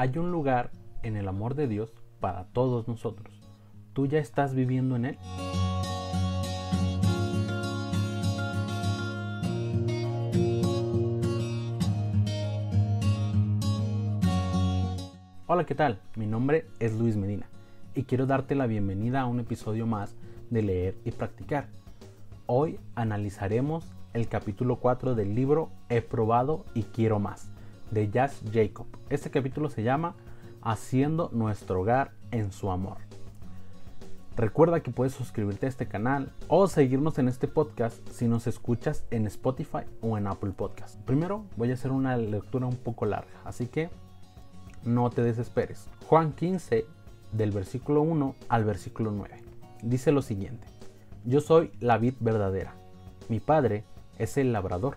Hay un lugar en el amor de Dios para todos nosotros. ¿Tú ya estás viviendo en él? Hola, ¿qué tal? Mi nombre es Luis Medina y quiero darte la bienvenida a un episodio más de Leer y Practicar. Hoy analizaremos el capítulo 4 del libro He probado y quiero más de Jazz Jacob. Este capítulo se llama Haciendo nuestro hogar en su amor. Recuerda que puedes suscribirte a este canal o seguirnos en este podcast si nos escuchas en Spotify o en Apple Podcast. Primero voy a hacer una lectura un poco larga, así que no te desesperes. Juan 15 del versículo 1 al versículo 9 dice lo siguiente. Yo soy la vid verdadera. Mi padre es el labrador.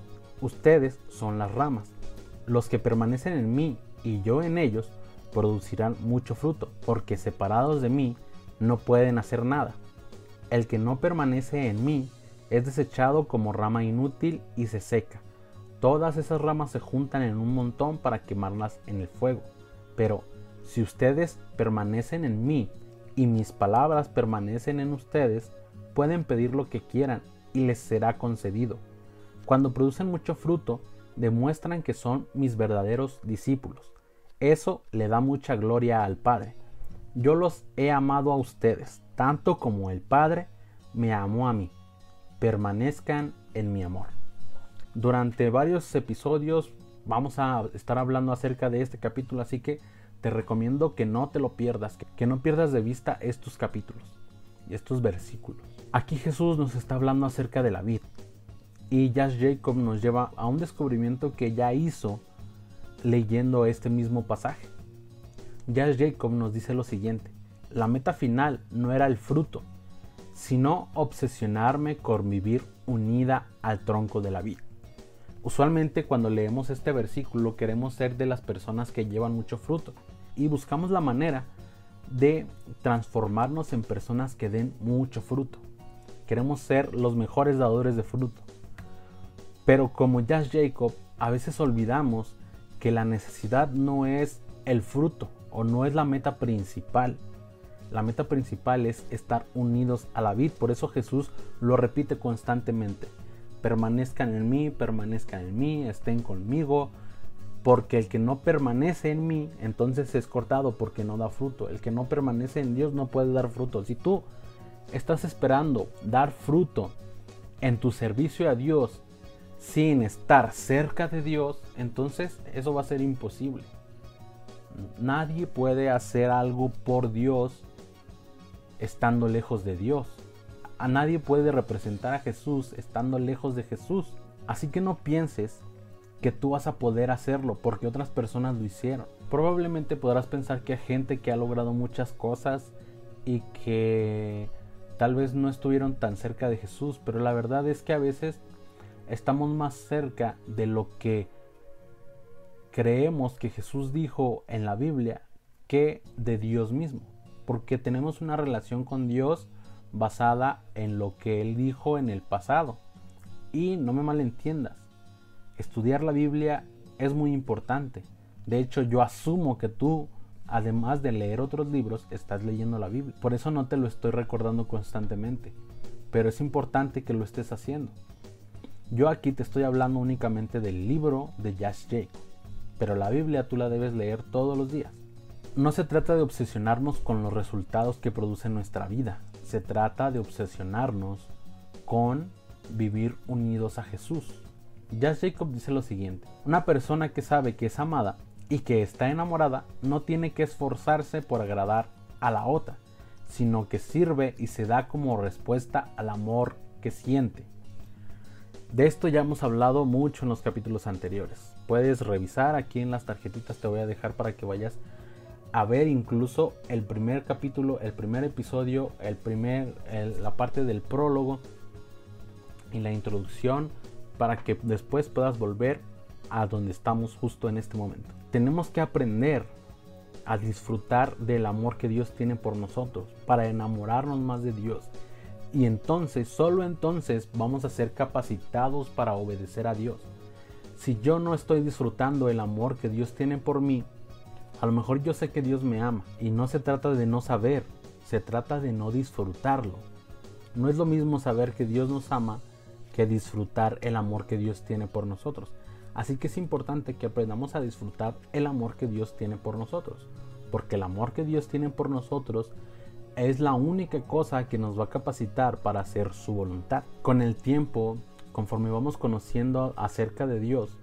Ustedes son las ramas. Los que permanecen en mí y yo en ellos producirán mucho fruto, porque separados de mí no pueden hacer nada. El que no permanece en mí es desechado como rama inútil y se seca. Todas esas ramas se juntan en un montón para quemarlas en el fuego. Pero si ustedes permanecen en mí y mis palabras permanecen en ustedes, pueden pedir lo que quieran y les será concedido. Cuando producen mucho fruto, demuestran que son mis verdaderos discípulos. Eso le da mucha gloria al Padre. Yo los he amado a ustedes, tanto como el Padre me amó a mí. Permanezcan en mi amor. Durante varios episodios vamos a estar hablando acerca de este capítulo, así que te recomiendo que no te lo pierdas, que no pierdas de vista estos capítulos y estos versículos. Aquí Jesús nos está hablando acerca de la vida, y Jazz Jacob nos lleva a un descubrimiento que ya hizo leyendo este mismo pasaje. Jazz Jacob nos dice lo siguiente, la meta final no era el fruto, sino obsesionarme con vivir unida al tronco de la vida. Usualmente cuando leemos este versículo queremos ser de las personas que llevan mucho fruto y buscamos la manera de transformarnos en personas que den mucho fruto. Queremos ser los mejores dadores de fruto. Pero como Jazz Jacob, a veces olvidamos que la necesidad no es el fruto o no es la meta principal. La meta principal es estar unidos a la vid. Por eso Jesús lo repite constantemente. Permanezcan en mí, permanezcan en mí, estén conmigo. Porque el que no permanece en mí, entonces es cortado porque no da fruto. El que no permanece en Dios no puede dar fruto. Si tú estás esperando dar fruto en tu servicio a Dios sin estar cerca de Dios, entonces eso va a ser imposible. Nadie puede hacer algo por Dios estando lejos de Dios. A nadie puede representar a Jesús estando lejos de Jesús. Así que no pienses que tú vas a poder hacerlo porque otras personas lo hicieron. Probablemente podrás pensar que hay gente que ha logrado muchas cosas y que tal vez no estuvieron tan cerca de Jesús, pero la verdad es que a veces estamos más cerca de lo que creemos que Jesús dijo en la Biblia que de Dios mismo, porque tenemos una relación con Dios basada en lo que Él dijo en el pasado. Y no me malentiendas, estudiar la Biblia es muy importante. De hecho, yo asumo que tú, además de leer otros libros, estás leyendo la Biblia. Por eso no te lo estoy recordando constantemente. Pero es importante que lo estés haciendo. Yo aquí te estoy hablando únicamente del libro de Jazz Jake, pero la Biblia tú la debes leer todos los días. No se trata de obsesionarnos con los resultados que produce nuestra vida, se trata de obsesionarnos con vivir unidos a Jesús. Jazz Jacob dice lo siguiente, una persona que sabe que es amada y que está enamorada no tiene que esforzarse por agradar a la otra, sino que sirve y se da como respuesta al amor que siente. De esto ya hemos hablado mucho en los capítulos anteriores. Puedes revisar aquí en las tarjetitas, te voy a dejar para que vayas a ver incluso el primer capítulo, el primer episodio, el primer, la parte del prólogo y la introducción para que después puedas volver a donde estamos justo en este momento. Tenemos que aprender a disfrutar del amor que Dios tiene por nosotros, para enamorarnos más de Dios. Y entonces, solo entonces vamos a ser capacitados para obedecer a Dios. Si yo no estoy disfrutando el amor que Dios tiene por mí, a lo mejor yo sé que Dios me ama y no se trata de no saber, se trata de no disfrutarlo. No es lo mismo saber que Dios nos ama que disfrutar el amor que Dios tiene por nosotros. Así que es importante que aprendamos a disfrutar el amor que Dios tiene por nosotros, porque el amor que Dios tiene por nosotros es la única cosa que nos va a capacitar para hacer su voluntad. Con el tiempo, conforme vamos conociendo acerca de Dios,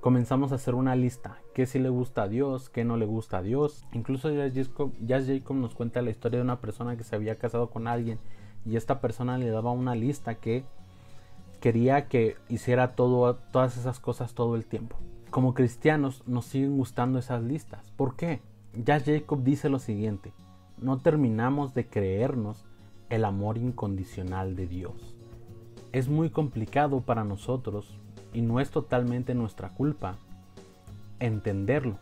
comenzamos a hacer una lista, qué sí le gusta a Dios, qué no le gusta a Dios. Incluso Jazz Jacob, nos cuenta la historia de una persona que se había casado con alguien y esta persona le daba una lista que quería que hiciera todo, todas esas cosas todo el tiempo. Como cristianos nos siguen gustando esas listas. ¿Por qué? Ya Jacob dice lo siguiente, no terminamos de creernos el amor incondicional de Dios. Es muy complicado para nosotros y no es totalmente nuestra culpa entenderlo.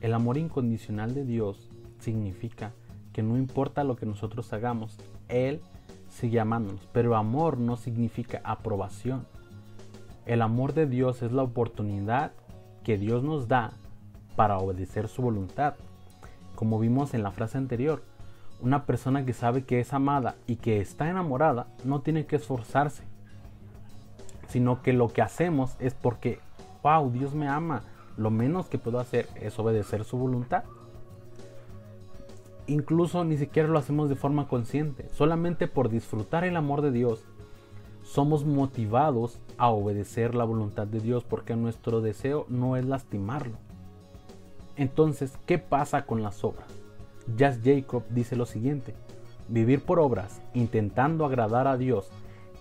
El amor incondicional de Dios significa que no importa lo que nosotros hagamos, Él sigue amándonos. Pero amor no significa aprobación. El amor de Dios es la oportunidad que Dios nos da para obedecer su voluntad. Como vimos en la frase anterior, una persona que sabe que es amada y que está enamorada no tiene que esforzarse, sino que lo que hacemos es porque, wow, Dios me ama, lo menos que puedo hacer es obedecer su voluntad incluso ni siquiera lo hacemos de forma consciente, solamente por disfrutar el amor de Dios, somos motivados a obedecer la voluntad de Dios porque nuestro deseo no es lastimarlo. Entonces, ¿qué pasa con las obras? Jas Jacob dice lo siguiente, vivir por obras, intentando agradar a Dios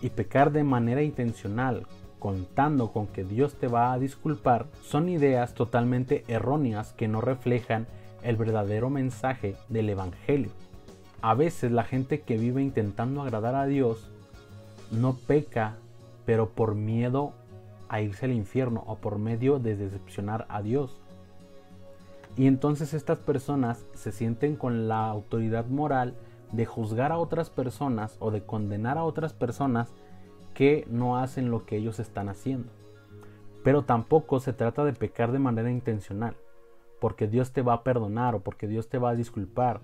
y pecar de manera intencional, contando con que Dios te va a disculpar, son ideas totalmente erróneas que no reflejan el verdadero mensaje del Evangelio. A veces la gente que vive intentando agradar a Dios no peca, pero por miedo a irse al infierno o por medio de decepcionar a Dios. Y entonces estas personas se sienten con la autoridad moral de juzgar a otras personas o de condenar a otras personas que no hacen lo que ellos están haciendo. Pero tampoco se trata de pecar de manera intencional porque Dios te va a perdonar o porque Dios te va a disculpar.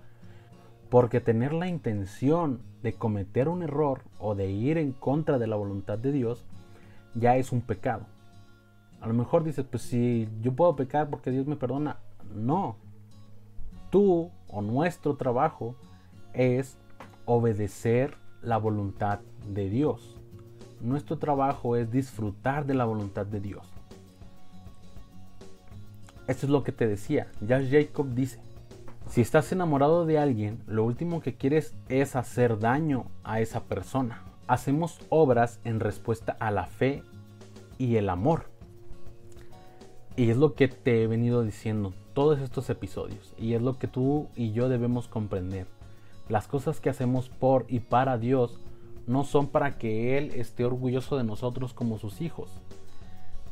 Porque tener la intención de cometer un error o de ir en contra de la voluntad de Dios ya es un pecado. A lo mejor dices, pues si yo puedo pecar porque Dios me perdona. No. Tú o nuestro trabajo es obedecer la voluntad de Dios. Nuestro trabajo es disfrutar de la voluntad de Dios. Esto es lo que te decía. Ya Jacob dice, si estás enamorado de alguien, lo último que quieres es hacer daño a esa persona. Hacemos obras en respuesta a la fe y el amor. Y es lo que te he venido diciendo todos estos episodios. Y es lo que tú y yo debemos comprender. Las cosas que hacemos por y para Dios no son para que Él esté orgulloso de nosotros como sus hijos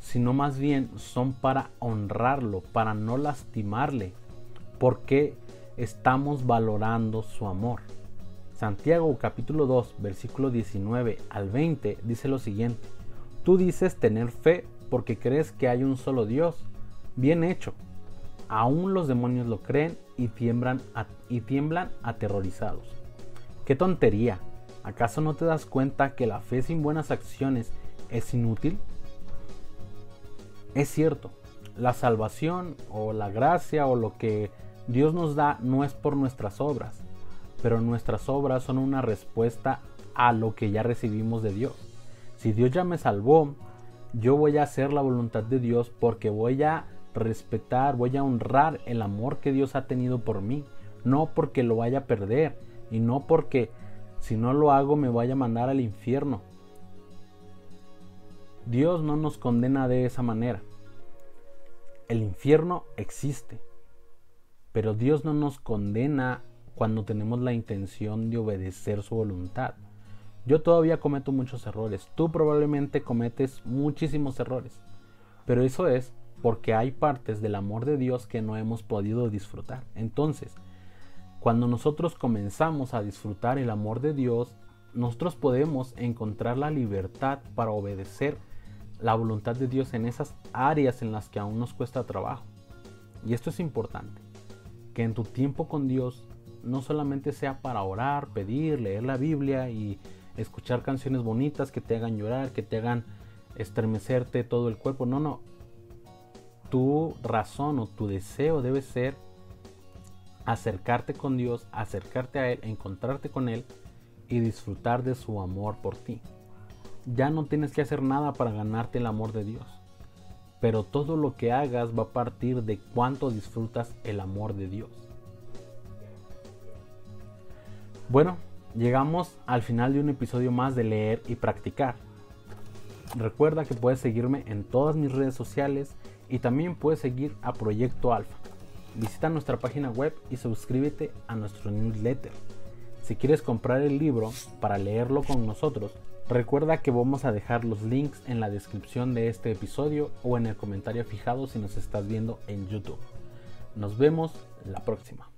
sino más bien son para honrarlo, para no lastimarle, porque estamos valorando su amor. Santiago capítulo 2, versículo 19 al 20 dice lo siguiente, tú dices tener fe porque crees que hay un solo Dios. Bien hecho. Aún los demonios lo creen y tiemblan, aterrorizados. ¡Qué tontería! ¿Acaso no te das cuenta que la fe sin buenas acciones es inútil? Es cierto, la salvación o la gracia o lo que Dios nos da no es por nuestras obras, pero nuestras obras son una respuesta a lo que ya recibimos de Dios. Si Dios ya me salvó, yo voy a hacer la voluntad de Dios porque voy a respetar, voy a honrar el amor que Dios ha tenido por mí, no porque lo vaya a perder y no porque si no lo hago me vaya a mandar al infierno. Dios no nos condena de esa manera. El infierno existe. Pero Dios no nos condena cuando tenemos la intención de obedecer su voluntad. Yo todavía cometo muchos errores, tú probablemente cometes muchísimos errores, pero eso es porque hay partes del amor de Dios que no hemos podido disfrutar. Entonces, cuando nosotros comenzamos a disfrutar el amor de Dios, nosotros podemos encontrar la libertad para obedecer la voluntad de Dios en esas áreas en las que aún nos cuesta trabajo. Y esto es importante, que en tu tiempo con Dios no solamente sea para orar, pedir, leer la Biblia y escuchar canciones bonitas que te hagan llorar, que te hagan estremecerte todo el cuerpo. No, no. Tu razón o tu deseo debe ser acercarte con Dios, acercarte a Él, encontrarte con Él y disfrutar de su amor por ti. Ya no tienes que hacer nada para ganarte el amor de Dios, pero todo lo que hagas va a partir de cuánto disfrutas el amor de Dios. Bueno, llegamos al final de un episodio más de leer y practicar. Recuerda que puedes seguirme en todas mis redes sociales y también puedes seguir a Proyecto Alfa. Visita nuestra página web y suscríbete a nuestro newsletter. Si quieres comprar el libro para leerlo con nosotros, recuerda que vamos a dejar los links en la descripción de este episodio o en el comentario fijado si nos estás viendo en YouTube. Nos vemos la próxima.